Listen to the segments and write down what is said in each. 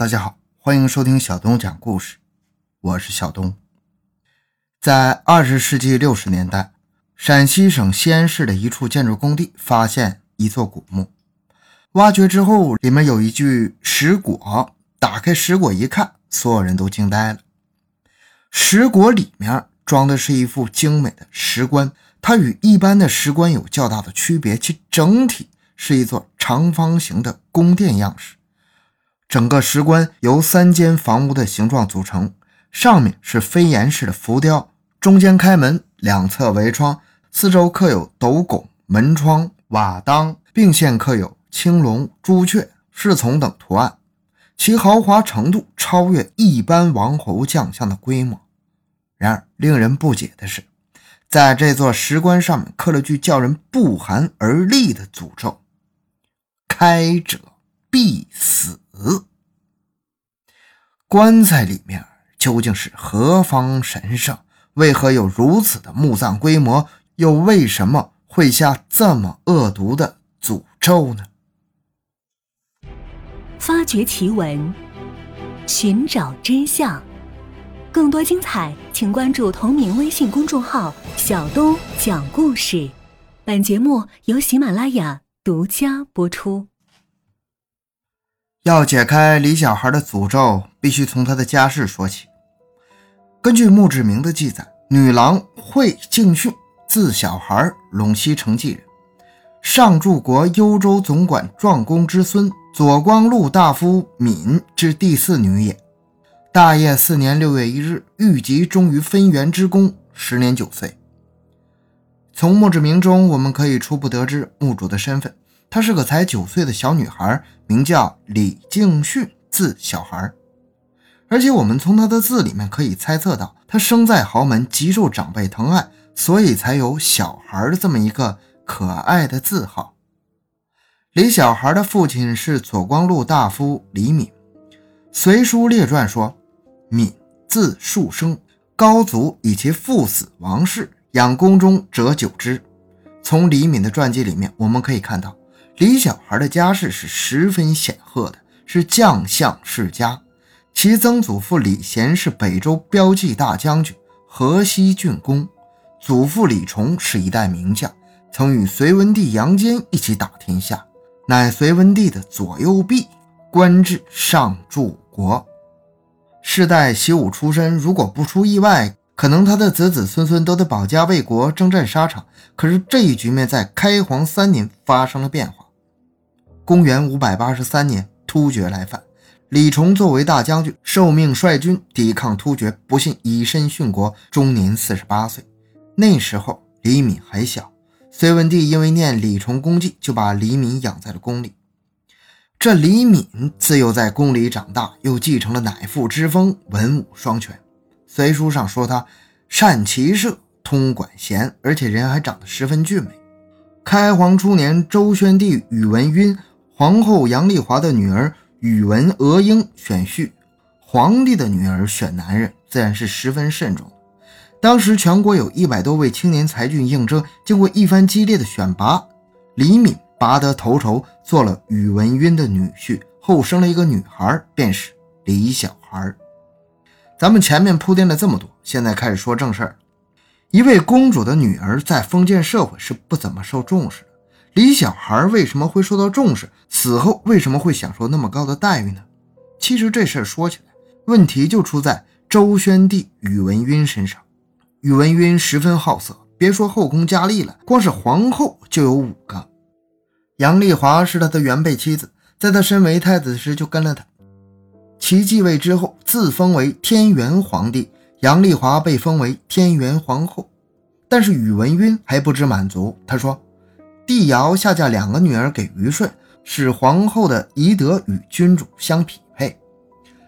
大家好，欢迎收听小东讲故事，我是小东。在二十世纪六十年代，陕西省西安市的一处建筑工地发现一座古墓，挖掘之后，里面有一具石椁。打开石椁一看，所有人都惊呆了。石椁里面装的是一副精美的石棺，它与一般的石棺有较大的区别，其整体是一座长方形的宫殿样式。整个石棺由三间房屋的形状组成，上面是飞檐式的浮雕，中间开门，两侧围窗，四周刻有斗拱、门窗、瓦当，并线刻有青龙、朱雀、侍从等图案，其豪华程度超越一般王侯将相的规模。然而，令人不解的是，在这座石棺上面刻了句叫人不寒而栗的诅咒：“开者必死。”棺材里面究竟是何方神圣？为何有如此的墓葬规模？又为什么会下这么恶毒的诅咒呢？发掘奇闻，寻找真相，更多精彩，请关注同名微信公众号“小东讲故事”。本节目由喜马拉雅独家播出。要解开李小孩的诅咒，必须从他的家世说起。根据墓志铭的记载，女郎惠敬训，字小孩，陇西成纪人，上柱国幽州总管壮公之孙，左光禄大夫闵之第四女也。大业四年六月一日，遇疾终于分园之功，时年九岁。从墓志铭中，我们可以初步得知墓主的身份。她是个才九岁的小女孩，名叫李敬训，字小孩。而且我们从她的字里面可以猜测到，她生在豪门，极受长辈疼爱，所以才有小孩的这么一个可爱的字号。李小孩的父亲是左光禄大夫李敏，《隋书列传》说，敏字树生，高祖以其父死王室，养宫中者九之。从李敏的传记里面，我们可以看到。李小孩的家世是十分显赫的，是将相世家。其曾祖父李贤是北周骠骑大将军、河西郡公；祖父李崇是一代名将，曾与隋文帝杨坚一起打天下，乃隋文帝的左右臂，官至上柱国。世代习武出身，如果不出意外，可能他的子子孙孙都得保家卫国、征战沙场。可是这一局面在开皇三年发生了变化。公元五百八十三年，突厥来犯，李崇作为大将军，受命率军抵抗突厥，不幸以身殉国，终年四十八岁。那时候李敏还小，隋文帝因为念李崇功绩，就把李敏养在了宫里。这李敏自幼在宫里长大，又继承了乃父之风，文武双全。隋书上说他善骑射，通管弦，而且人还长得十分俊美。开皇初年，周宣帝宇文赟。皇后杨丽华的女儿宇文娥英选婿，皇帝的女儿选男人，自然是十分慎重。当时全国有一百多位青年才俊应征，经过一番激烈的选拔，李敏拔得头筹，做了宇文赟的女婿，后生了一个女孩，便是李小孩。咱们前面铺垫了这么多，现在开始说正事儿。一位公主的女儿在封建社会是不怎么受重视的。李小孩为什么会受到重视？死后为什么会享受那么高的待遇呢？其实这事儿说起来，问题就出在周宣帝宇文赟身上。宇文赟十分好色，别说后宫佳丽了，光是皇后就有五个。杨丽华是他的原配妻子，在他身为太子时就跟了他。其继位之后，自封为天元皇帝，杨丽华被封为天元皇后。但是宇文赟还不知满足，他说。帝尧下嫁两个女儿给虞舜，使皇后的仪德与君主相匹配。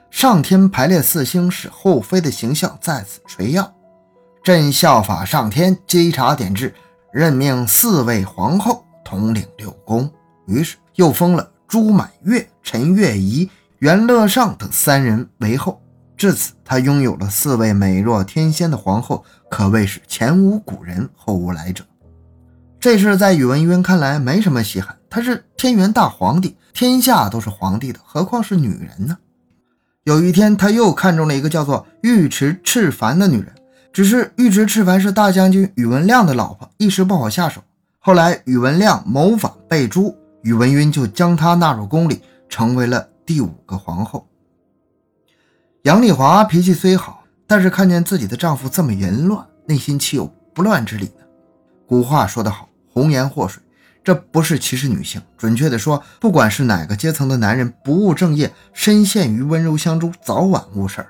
上天排列四星，使后妃的形象在此垂耀。朕效法上天，稽查典制，任命四位皇后统领六宫。于是又封了朱满月、陈月仪、袁乐尚等三人为后。至此，他拥有了四位美若天仙的皇后，可谓是前无古人，后无来者。这事在宇文赟看来没什么稀罕，他是天元大皇帝，天下都是皇帝的，何况是女人呢？有一天，他又看中了一个叫做尉迟赤凡的女人。只是尉迟赤凡是大将军宇文亮的老婆，一时不好下手。后来宇文亮谋反被诛，宇文赟就将她纳入宫里，成为了第五个皇后。杨丽华脾气虽好，但是看见自己的丈夫这么淫乱，内心岂有不乱之理呢？古话说得好，红颜祸水。这不是歧视女性，准确的说，不管是哪个阶层的男人，不务正业，深陷于温柔乡中，早晚误事儿。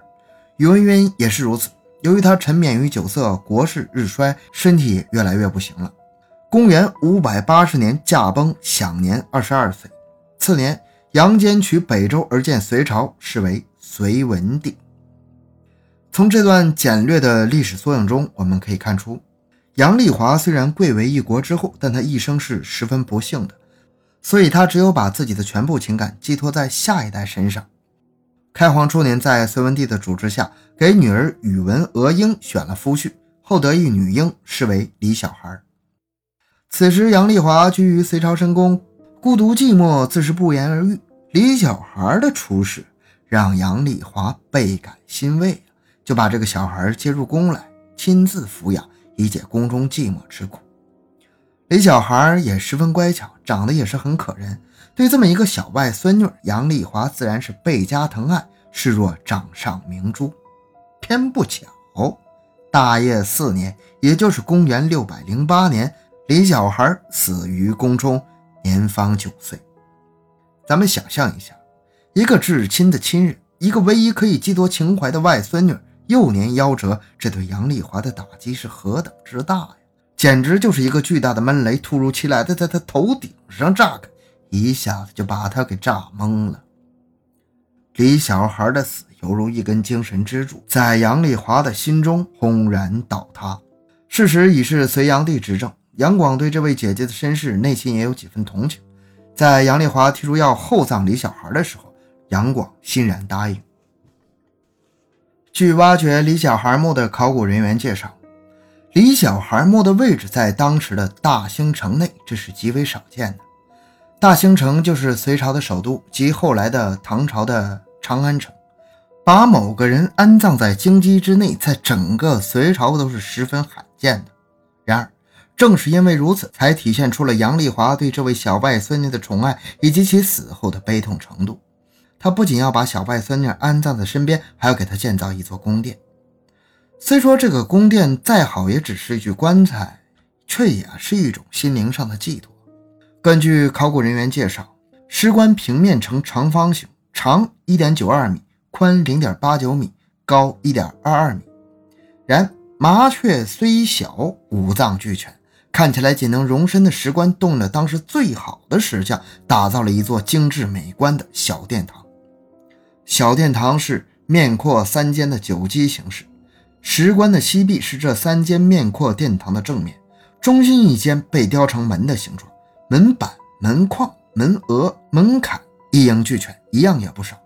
宇文赟也是如此。由于他沉湎于酒色，国势日衰，身体越来越不行了。公元五百八十年驾崩，享年二十二岁。次年，杨坚取北周而建隋朝，是为隋文帝。从这段简略的历史缩影中，我们可以看出。杨丽华虽然贵为一国之后，但她一生是十分不幸的，所以她只有把自己的全部情感寄托在下一代身上。开皇初年，在隋文帝的主持下，给女儿宇文娥英选了夫婿，后得一女婴，是为李小孩。此时，杨丽华居于隋朝深宫，孤独寂寞，自是不言而喻。李小孩的出世让杨丽华倍感欣慰，就把这个小孩接入宫来，亲自抚养。以解宫中寂寞之苦，李小孩也十分乖巧，长得也是很可人。对这么一个小外孙女，杨丽华自然是倍加疼爱，视若掌上明珠。偏不巧，大业四年，也就是公元六百零八年，李小孩死于宫中，年方九岁。咱们想象一下，一个至亲的亲人，一个唯一可以寄托情怀的外孙女。幼年夭折，这对杨丽华的打击是何等之大呀！简直就是一个巨大的闷雷，突如其来的在他头顶上炸开，一下子就把他给炸懵了。李小孩的死犹如一根精神支柱，在杨丽华的心中轰然倒塌。事实已是隋炀帝执政，杨广对这位姐姐的身世内心也有几分同情。在杨丽华提出要厚葬李小孩的时候，杨广欣然答应。据挖掘李小孩墓的考古人员介绍，李小孩墓的位置在当时的大兴城内，这是极为少见的。大兴城就是隋朝的首都及后来的唐朝的长安城。把某个人安葬在京畿之内，在整个隋朝都是十分罕见的。然而，正是因为如此，才体现出了杨丽华对这位小外孙女的宠爱，以及其死后的悲痛程度。他不仅要把小外孙女安葬在身边，还要给她建造一座宫殿。虽说这个宫殿再好，也只是一具棺材，却也是一种心灵上的寄托。根据考古人员介绍，石棺平面呈长方形，长一点九二米，宽零点八九米，高一点二二米。然麻雀虽小，五脏俱全，看起来仅能容身的石棺，动了当时最好的石匠，打造了一座精致美观的小殿堂。小殿堂是面阔三间的九基形式，石棺的西壁是这三间面阔殿堂的正面，中心一间被雕成门的形状，门板、门框、门额、门槛一应俱全，一样也不少。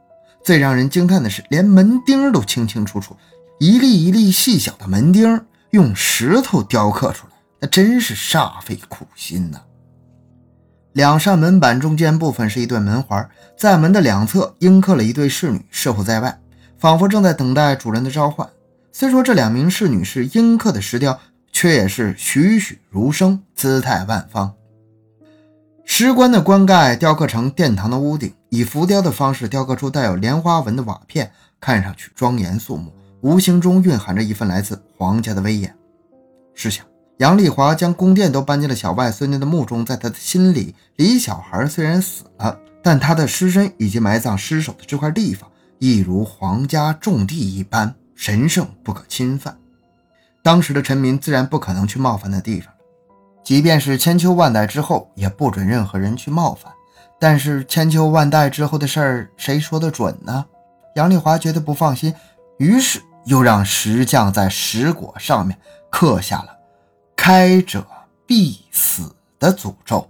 最让人惊叹的是，连门钉都清清楚楚，一粒一粒细小的门钉用石头雕刻出来，那真是煞费苦心呐。两扇门板中间部分是一对门环，在门的两侧应刻了一对侍女侍候在外，仿佛正在等待主人的召唤。虽说这两名侍女是阴刻的石雕，却也是栩栩如生，姿态万方。石棺的棺盖雕刻成殿堂的屋顶，以浮雕的方式雕刻出带有莲花纹的瓦片，看上去庄严肃穆，无形中蕴含着一份来自皇家的威严。试想。杨丽华将宫殿都搬进了小外孙女的墓中，在他的心里，李小孩虽然死了，但他的尸身以及埋葬尸首的这块地方，亦如皇家重地一般神圣不可侵犯。当时的臣民自然不可能去冒犯那地方，即便是千秋万代之后，也不准任何人去冒犯。但是千秋万代之后的事儿，谁说的准呢？杨丽华觉得不放心，于是又让石匠在石椁上面刻下了。开者必死的诅咒。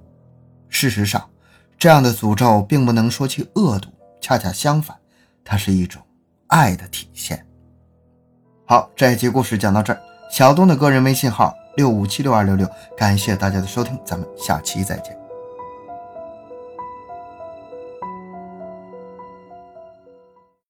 事实上，这样的诅咒并不能说其恶毒，恰恰相反，它是一种爱的体现。好，这一集故事讲到这儿。小东的个人微信号六五七六二六六，感谢大家的收听，咱们下期再见。